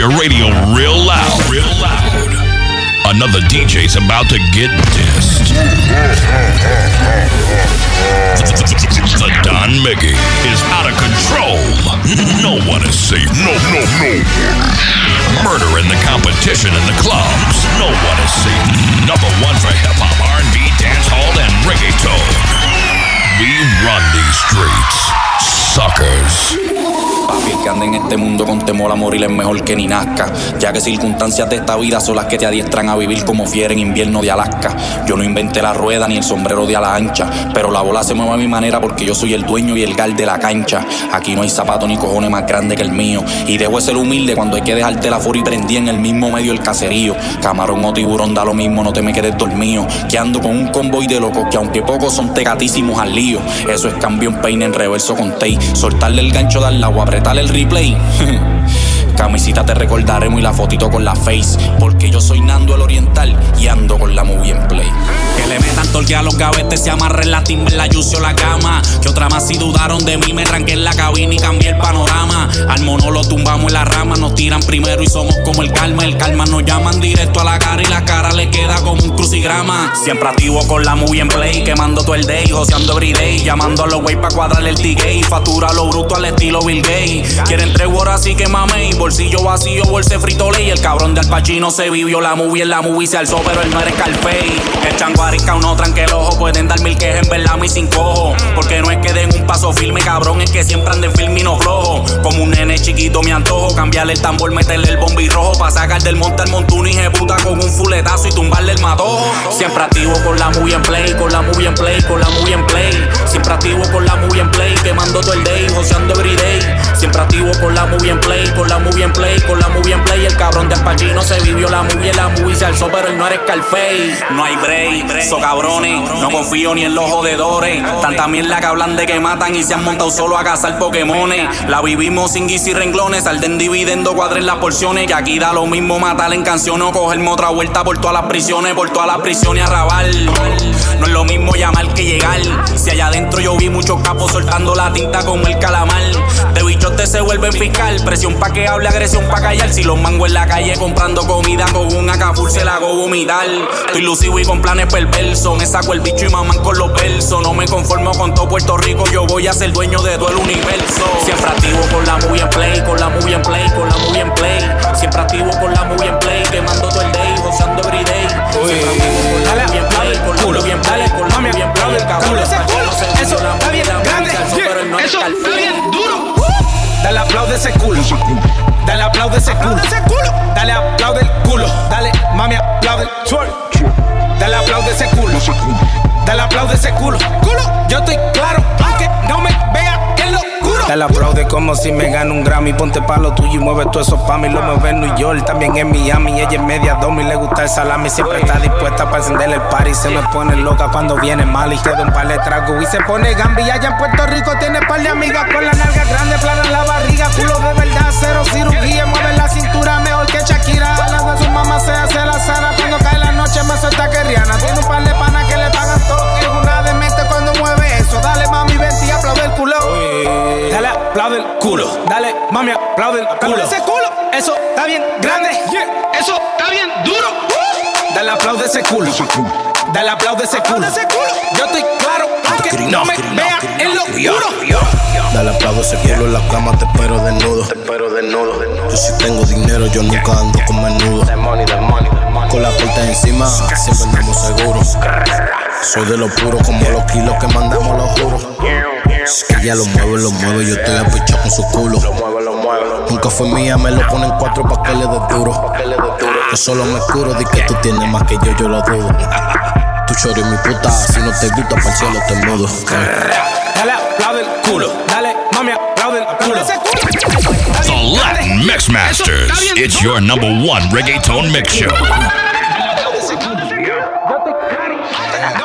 your radio real loud. Real loud. Another DJ's about to get dissed. The Don Mickey is out of control. No one is safe. No, no, no. Murder in the competition in the clubs. No one is safe. Number one for hip hop, R&B, dancehall, and reggaeton. We run these streets. Suckers. Papi, el que anda en este mundo con temor a morir es mejor que ni nazca. Ya que circunstancias de esta vida son las que te adiestran a vivir como fiera en invierno de Alaska. Yo no inventé la rueda ni el sombrero de ala ancha, pero la bola se mueve a mi manera porque yo soy el dueño y el gal de la cancha. Aquí no hay zapato ni cojones más grande que el mío. Y debo ser humilde cuando hay que dejarte la furia y prendí en el mismo medio el caserío. Camarón o tiburón da lo mismo, no te me quedes dormido. Que ando con un convoy de locos que aunque pocos son tegatísimos al lío. Eso es cambio en peine en reverso con tay. Soltarle el gancho, darle agua, apretarle el replay. Camisita te recordaremos y la fotito con la face. Porque yo soy Nando el Oriental y ando con la movie en play. Le metan torque a los gavetes, se amarren la timba, la yucio la cama. Que otra más si dudaron de mí, me tranqué en la cabina y cambié el panorama. Al mono lo tumbamos en la rama, nos tiran primero y somos como el calma. El calma nos llaman directo a la cara y la cara le queda como un crucigrama. Siempre activo con la movie en play, quemando todo el day, joseando everyday. Llamando a los wey pa' cuadrarle el ticket. Factura lo bruto al estilo Bill Gates. Quieren tres horas así que mame. Bolsillo vacío, bolse frito ley. El cabrón del Pachino se vivió la movie en la movie se alzó, pero él no era Scarface. El changuarica uno tranque el ojo. Pueden dar mil quejas en verdad, mi sin cojo. Porque no es que den un paso firme, cabrón. Es que siempre anden firme y no flojo. Cambiarle el tambor, meterle el bombi rojo. Pa' sacar del monte al montuno y puta con un fuletazo y tumbarle el matojo. Siempre activo con la movie en play, con la movie en play, con la movie en play. Siempre activo con la movie en play, quemando todo el day, joseando everyday. Siempre activo con la movie en play, con la movie en play, con la movie en play. El cabrón del Pachino se vivió la movie, la movie se alzó, pero él no era Scarface. No hay break, so cabrones, no confío ni en los jodedores. Tanta mierda que hablan de que matan y se han montado solo a cazar Pokémones. La vivimos sin guis y renglones, salden dividendo, cuadren las porciones. Que aquí da lo mismo matar en canción o cogerme otra vuelta por todas las prisiones, por todas las prisiones a rabal. No es lo mismo llamar que llegar. Si allá adentro yo vi muchos capos soltando la tinta como el calamar. Bichos te se vuelven fiscal. Presión pa' que hable, agresión pa' callar. Si los mango en la calle comprando comida con un acafur se la hago vomitar. Estoy lucido y con planes perversos. Me saco el bicho y maman con los versos. No me conformo con todo Puerto Rico. Yo voy a ser dueño de todo el universo. Siempre activo con la movie en play, con la movie en play, con la movie en play. Siempre activo con la movie en play, quemando todo el day, gozando. Siempre activo con la movie en play, con la movie en play, con la movie en play. El cabrón eso está bien grande, eso está bien duro. Dale aplaude ese culo. Dale aplaude ese culo. Dale aplaude el culo. Dale, mami, aplaude el twerk. Dale aplaude ese culo. Dale aplaude ese culo. Culo, yo estoy claro, aunque no me vea juro. Dale aplaude como si me gano un Grammy. Ponte pa' lo tuyo y mueve todo eso pa' mí. Lo mueve en New York, también en Miami. Ella es media domi, le gusta el salami. Siempre está dispuesta para encender el party. Se me pone loca cuando viene mal y queda un par de tragos. Y se pone gambi. Allá en Puerto Rico tiene par de amigas con la nalga grande, plana la barriga. Culo de verdad, cero Dale, mami, aplaude el culo. Ese culo, eso está bien grande. Eso está bien duro. Dale, aplaude ese culo. Dale, aplaude ese culo. Yo estoy claro, aunque no me vea en lo oscuro. Dale aplauso ese culo en la cama, te espero desnudo. Te espero desnudo. Yo si tengo dinero, yo nunca ando con menudo. Con la puerta encima, siempre andamos seguros. Soy de lo puro, como los kilos que mandamos, lo juro. Ella lo mueve, lo mueve, yo estoy apichado con su culo. Nunca fue mía, me lo ponen cuatro pa' que le dé duro. Yo solo me curo, di que tú tienes más que yo, yo lo dudo. Tu choro y mi puta, si no te gusta, para el cielo te mudo. Dale, aplaude el culo. Dale, mami, aplaude el culo. The Latin Mix Masters. It's your number one reggaeton mix show.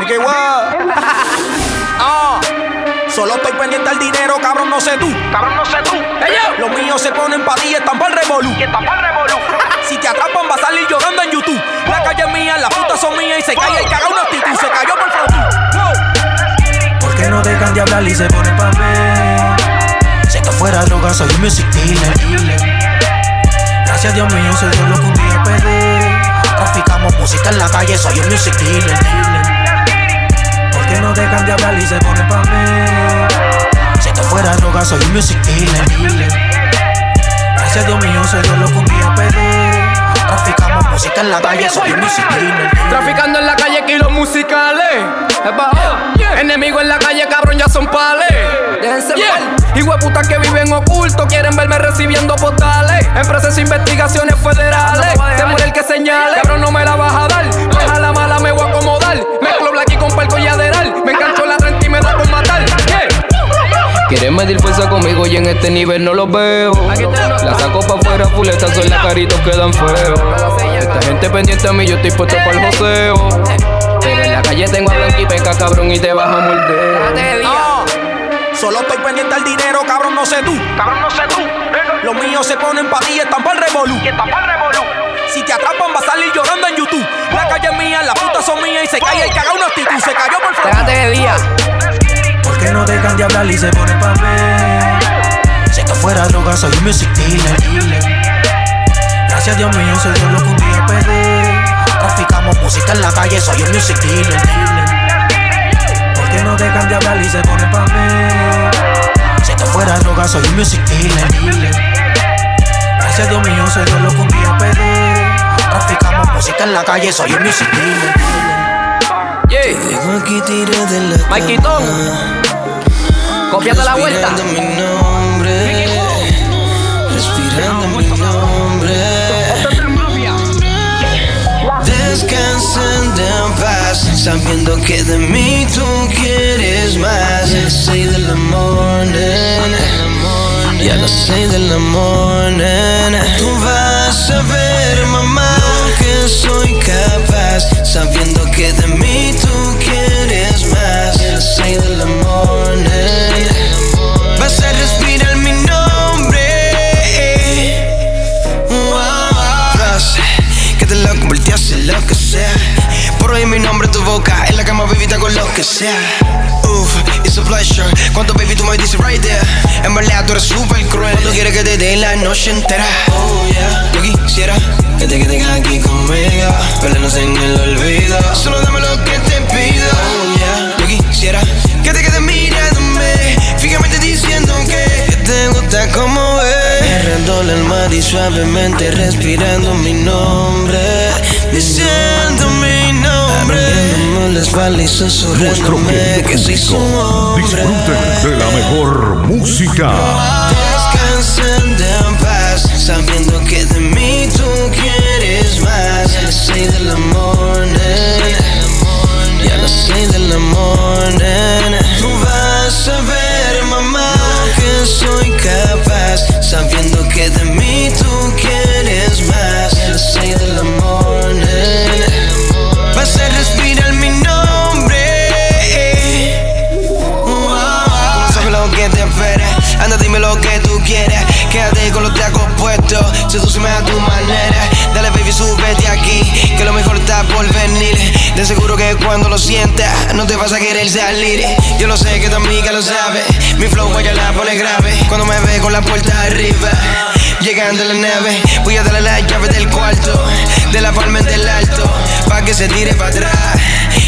Nigga, what? Solo estoy pendiente al dinero, cabrón, no sé tú. Cabrón, no sé tú. Los míos se ponen pa' ti y están pa'l revolú. Si te atrapan, va a salir llorando en YouTube. La calle es mía, las putas son mías y se cae y caga una actitud. Se cayó por favor. ¿Por qué no dejan de hablar y se ponen papel? Si esto fuera droga, soy un music dealer. Gracias Dios mío, soy Dios lo que un día pedí. Traficamos música en la calle, soy un music dealer. ¿Por qué no dejan de hablar y se ponen pa' mí? Fuera droga, soy un music dealer. Gracias Dios mío, soy lo que un día pedí. Traficamos música en la calle, soy un music dealer. Traficando en la calle kilos musicales. Es bajo. Enemigo en la calle, cabrón, ya son pales. Déjense yeah. putas que viven oculto, quieren verme recibiendo postales. En proceso de investigaciones federales. Te muere el que señale. Cabrón, no me la vas a dar. Deja la mala, me voy a acomodar. Mezclo black y con palco y aderal. Quieren medir fuerza conmigo y en este nivel no los veo. La saco pa' afuera, full, estas son las caritos quedan feos. Esta gente pendiente a mí, yo estoy puesto para el joseo. Pero en la calle tengo a Blanqui Peca, cabrón, y te vas a morder. Ah, solo estoy pendiente al dinero, cabrón, no sé tú. Cabrón, no sé tú. Los míos se ponen pa' ti y están pa' el revolú. Y están pa' el revolú. Si te atrapan, va a salir llorando en YouTube. La calle es mía, las putas son mías y se cae el que haga una actitud. Se cayó por favor. Déjate de día. ¿Por qué no dejan de hablar y se ponen pa' mí? Si esto fuera droga, soy un music dealer. Gracias Dios mío, soy Dios lo que un día pedí. Traficamos música en la calle, soy un music dealer. ¿Por qué no dejan de hablar y se ponen pa' mí? Si esto fuera droga, soy un music dealer. Gracias Dios mío, soy Dios lo que un día pedí. Traficamos música en la calle, soy un music dealer. Yeah. aquí tiré de la Maikitón. Copiando la vuelta. Respirando mi nombre. Respirando mi nombre. Descansando en paz, sabiendo que de mí tú quieres más. A las seis de la morning, y a las de la morning, tú vas a ver, noche entera. Oh, yeah. Yo quisiera que te quedes aquí conmigo. Perdernos en el olvido. Solo dame lo que te pido. Oh, yeah. Yo quisiera que te quedes mirándome. Fíjate diciendo que, te gusta como es. Errando el mar y suavemente respirando mi nombre. Diciendo mi nombre. La espalda y Nuestro susurrándome que soy su hombre. Disfruten de la mejor música. Sabiendo que de mí tú quieres más. A las seis de la morning, y a las seis de la morning, tú vas a ver, mamá, que soy capaz, sabiendo sedúceme a tu manera. Dale baby, súbete aquí, que lo mejor está por venir. De seguro que cuando lo sientas, no te vas a querer salir. Yo lo sé que tu amiga lo sabe, mi flow ella la pone grave. Cuando me ve con la puerta arriba, llegando a la nave, voy a darle la llave del cuarto, de la palma del alto, pa' que se tire para atrás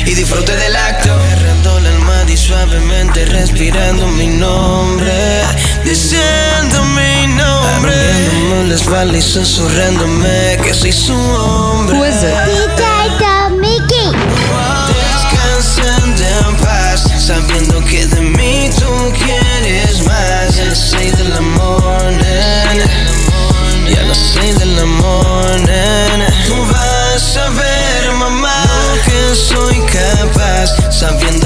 y disfrute del acto. Y suavemente respirando mi nombre, diciendo mi nombre. Arruinándome la espalda y susurrándome que soy su hombre. Descansando en paz, sabiendo que de mí tú quieres más. A las seis de la morning, y a las seis de la morning, tú vas a ver, mamá, que soy capaz, sabiendo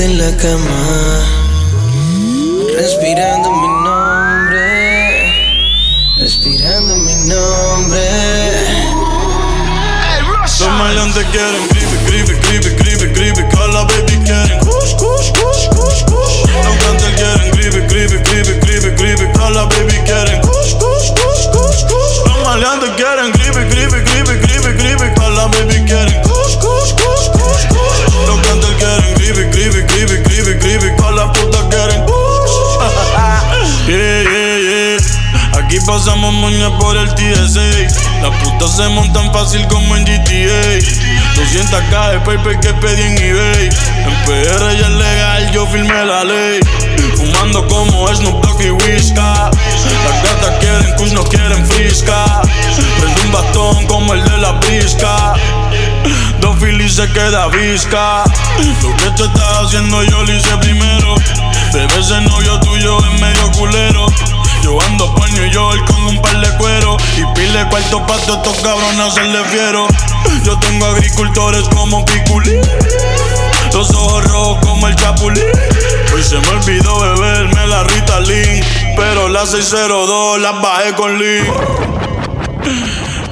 en la cama, respirando mi nombre, respirando mi nombre. Los maleantes quieren se montan fácil como en GTA. 200k de paper que pedí en eBay. En PR ya es legal, yo firmé la ley. Fumando como Snoop Dogg y Whisca. Las gatas quieren kush, no quieren frisca. Prende un bastón como el de la brisca. Dos Phillies se queda visca. Lo que tú estás haciendo yo lo hice primero. Bebé ese novio tuyo es medio culero. Yo ando por New York con un par de cuero Y pile cuarto pato estos cabrones le fiero Yo tengo agricultores como Piculín Los ojos rojos como el Chapulín Hoy se me olvidó beberme la Rita Lin Pero la 602 las bajé con Lee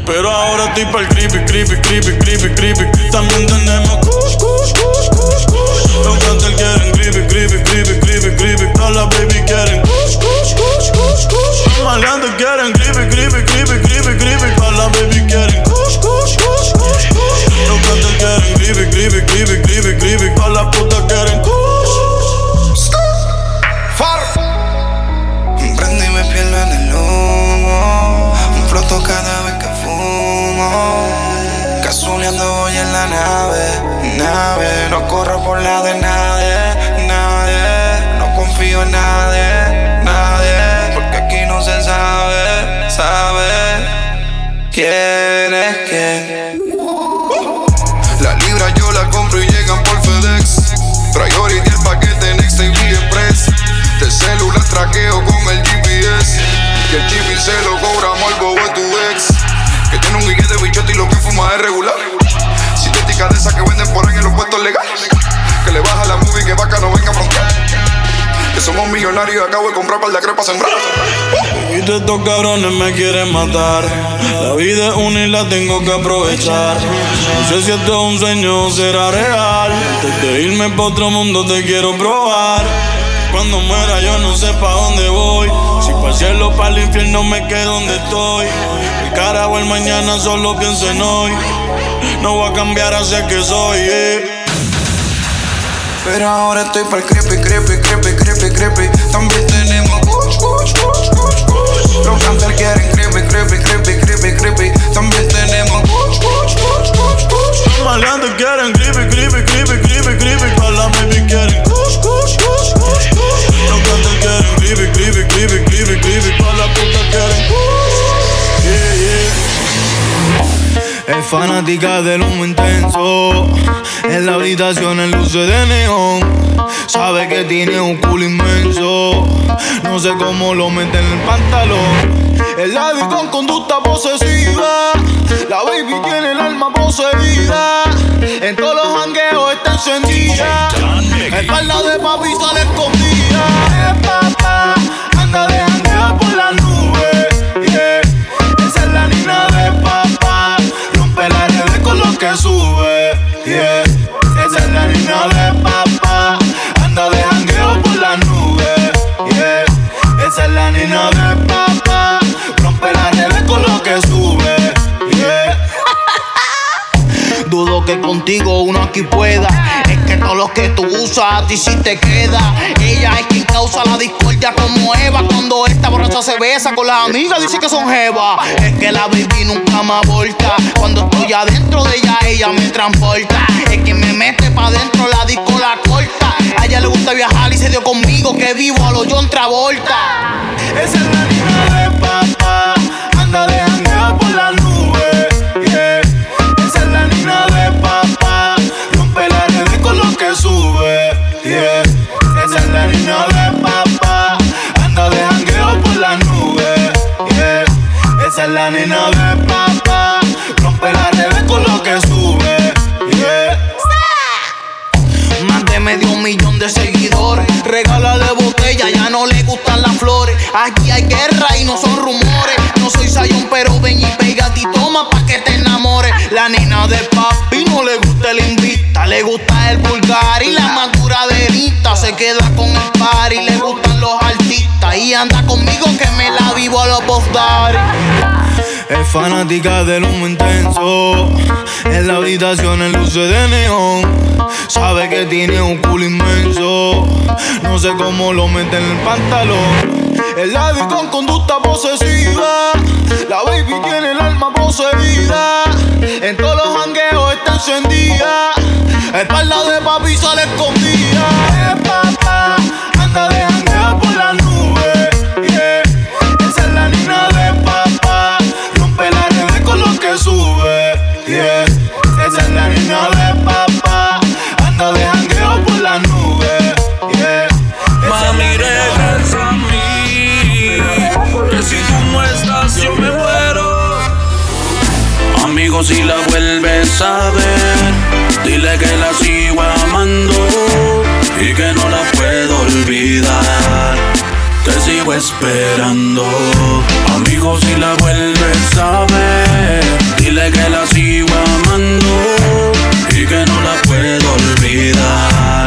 pero ahora estoy para el creepy, creepy, creepy, creepy, creepy. También tenemos kush, kush, kush, kush, kush. Los cantantes quieren creepy, creepy, creepy, creepy, creepy. Todas las baby quieren kush, kush, kush, kush, traqueo con el GPS. Y el chip se lo cobramos al bobo tu ex. Que tiene un guille de bichote y lo que fuma es regular. Sintética de esas que venden por ahí en los puestos legales. Que le baja la movie que vaca no venga a frontear. Que somos millonarios y acabo de comprar par de crepas sembrar. Y todos estos cabrones me quieren matar. La vida es una y la tengo que aprovechar. No sé si esto es un sueño o será real. Antes de irme pa' otro mundo te quiero probar. Cuando muera yo no sé pa' dónde voy. Si pa' el cielo, pa' el infierno me quedo donde estoy. El carajo el mañana solo pienso en hoy. No voy a cambiar hacia que soy. eh. Pero ahora estoy para el creepy, creepy, creepy, creepy, creepy. También tenemos kush, kush, kush, kush, kush. Los cáncer quieren creepy, creepy, creepy, creepy, creepy. También tenemos kush, kush, kush, kush, kush. Los maleantes quieren creepy, creepy, creepy, creepy, creepy. Todas las baby quieren Es fanática del humo intenso. En la habitación en luces de neón. Sabe que tiene un culo inmenso. No sé cómo lo mete en el pantalón. El labio con conducta posesiva. La baby tiene el alma poseída. En todos los jangueos está encendida. Espalda de papi sale escondida. Esa es la nina de papá. Anda de jangueo por las nubes. Yeah. Esa es la nina de papá. Rompe las redes con lo que sube. Dudo que contigo uno aquí pueda. Es que todos los que tú usas a ti sí te queda. Ella es quien causa la discordia como se besa con las amigas, dice que son Jeva. Es que la baby nunca me aborta. Cuando estoy adentro de ella, ella me transporta. Es que me mete pa' dentro, la disco la corta. A ella le gusta viajar y se dio conmigo que vivo a lo John Travolta. La nena de papi no le gusta el invita. Le gusta el vulgar y la madura de Rita. Se queda con el par y le gustan los artistas. Y anda conmigo que me la vivo a los Daddy. Es fanática del humo intenso. En la habitación en luces de neón. Sabe que tiene un culo inmenso. No sé cómo lo mete en el pantalón. El labi con conducta posesiva. La baby tiene el alma poseída. En todos los jangueos está encendida. Espalda de papi sale escondida. Amigo, si la vuelves a ver, dile que la sigo amando y que no la puedo olvidar.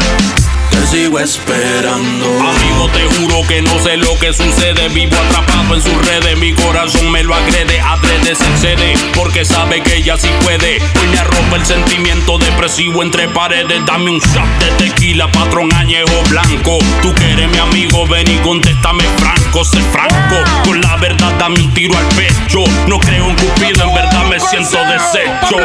Te sigo esperando. Amigo, te que no sé lo que sucede. Vivo atrapado en sus redes. Mi corazón me lo agrede. Adrede se excede. Porque sabe que ella sí puede. Hoy me arropa el sentimiento depresivo entre paredes. Dame un shot de tequila, patrón añejo blanco. Tú que eres mi amigo, ven y contéstame franco. Sé franco. Con la verdad, dame un tiro al pecho. No creo en Cupido, en verdad me siento deshecho.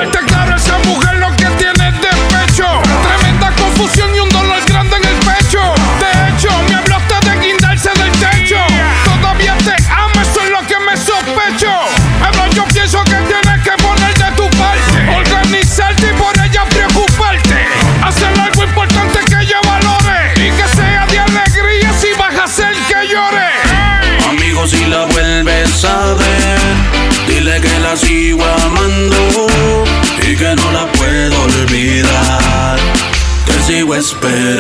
Sigo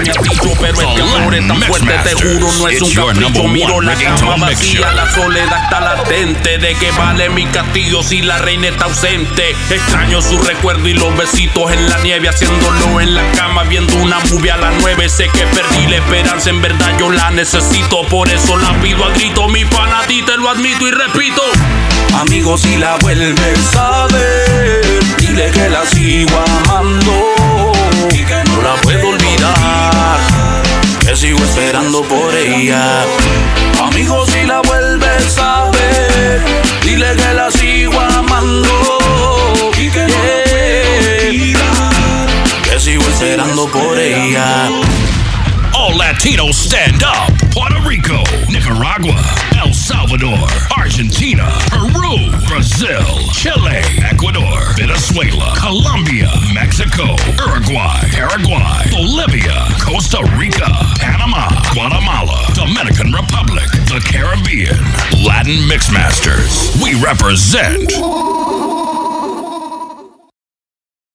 me pero este amor es tan fuerte, te juro, no es un capricho. Miro la cama vacía, la soledad está latente. ¿De qué vale mi castillo si la reina está ausente? Extraño su recuerdo y los besitos en la nieve, haciéndolo en la cama, viendo una movie a las nueve. Sé que perdí la esperanza, en verdad yo la necesito, por eso la pido a grito. Mi pana a ti te lo admito y repito. Amigo, si la vuelves a ver, dile que la sigo amando sigo esperando por ella. Amigo, si la vuelves a ver, dile que la sigo amando y que. Que sigo esperando por ella. All Latinos stand up. Puerto Rico, Nicaragua, El Salvador, Argentina, Peru, Brazil, Venezuela, Colombia, Mexico, Uruguay, Paraguay, Bolivia, Costa Rica, Panama, Guatemala, Dominican Republic, the Caribbean, Latin Mixmasters. We represent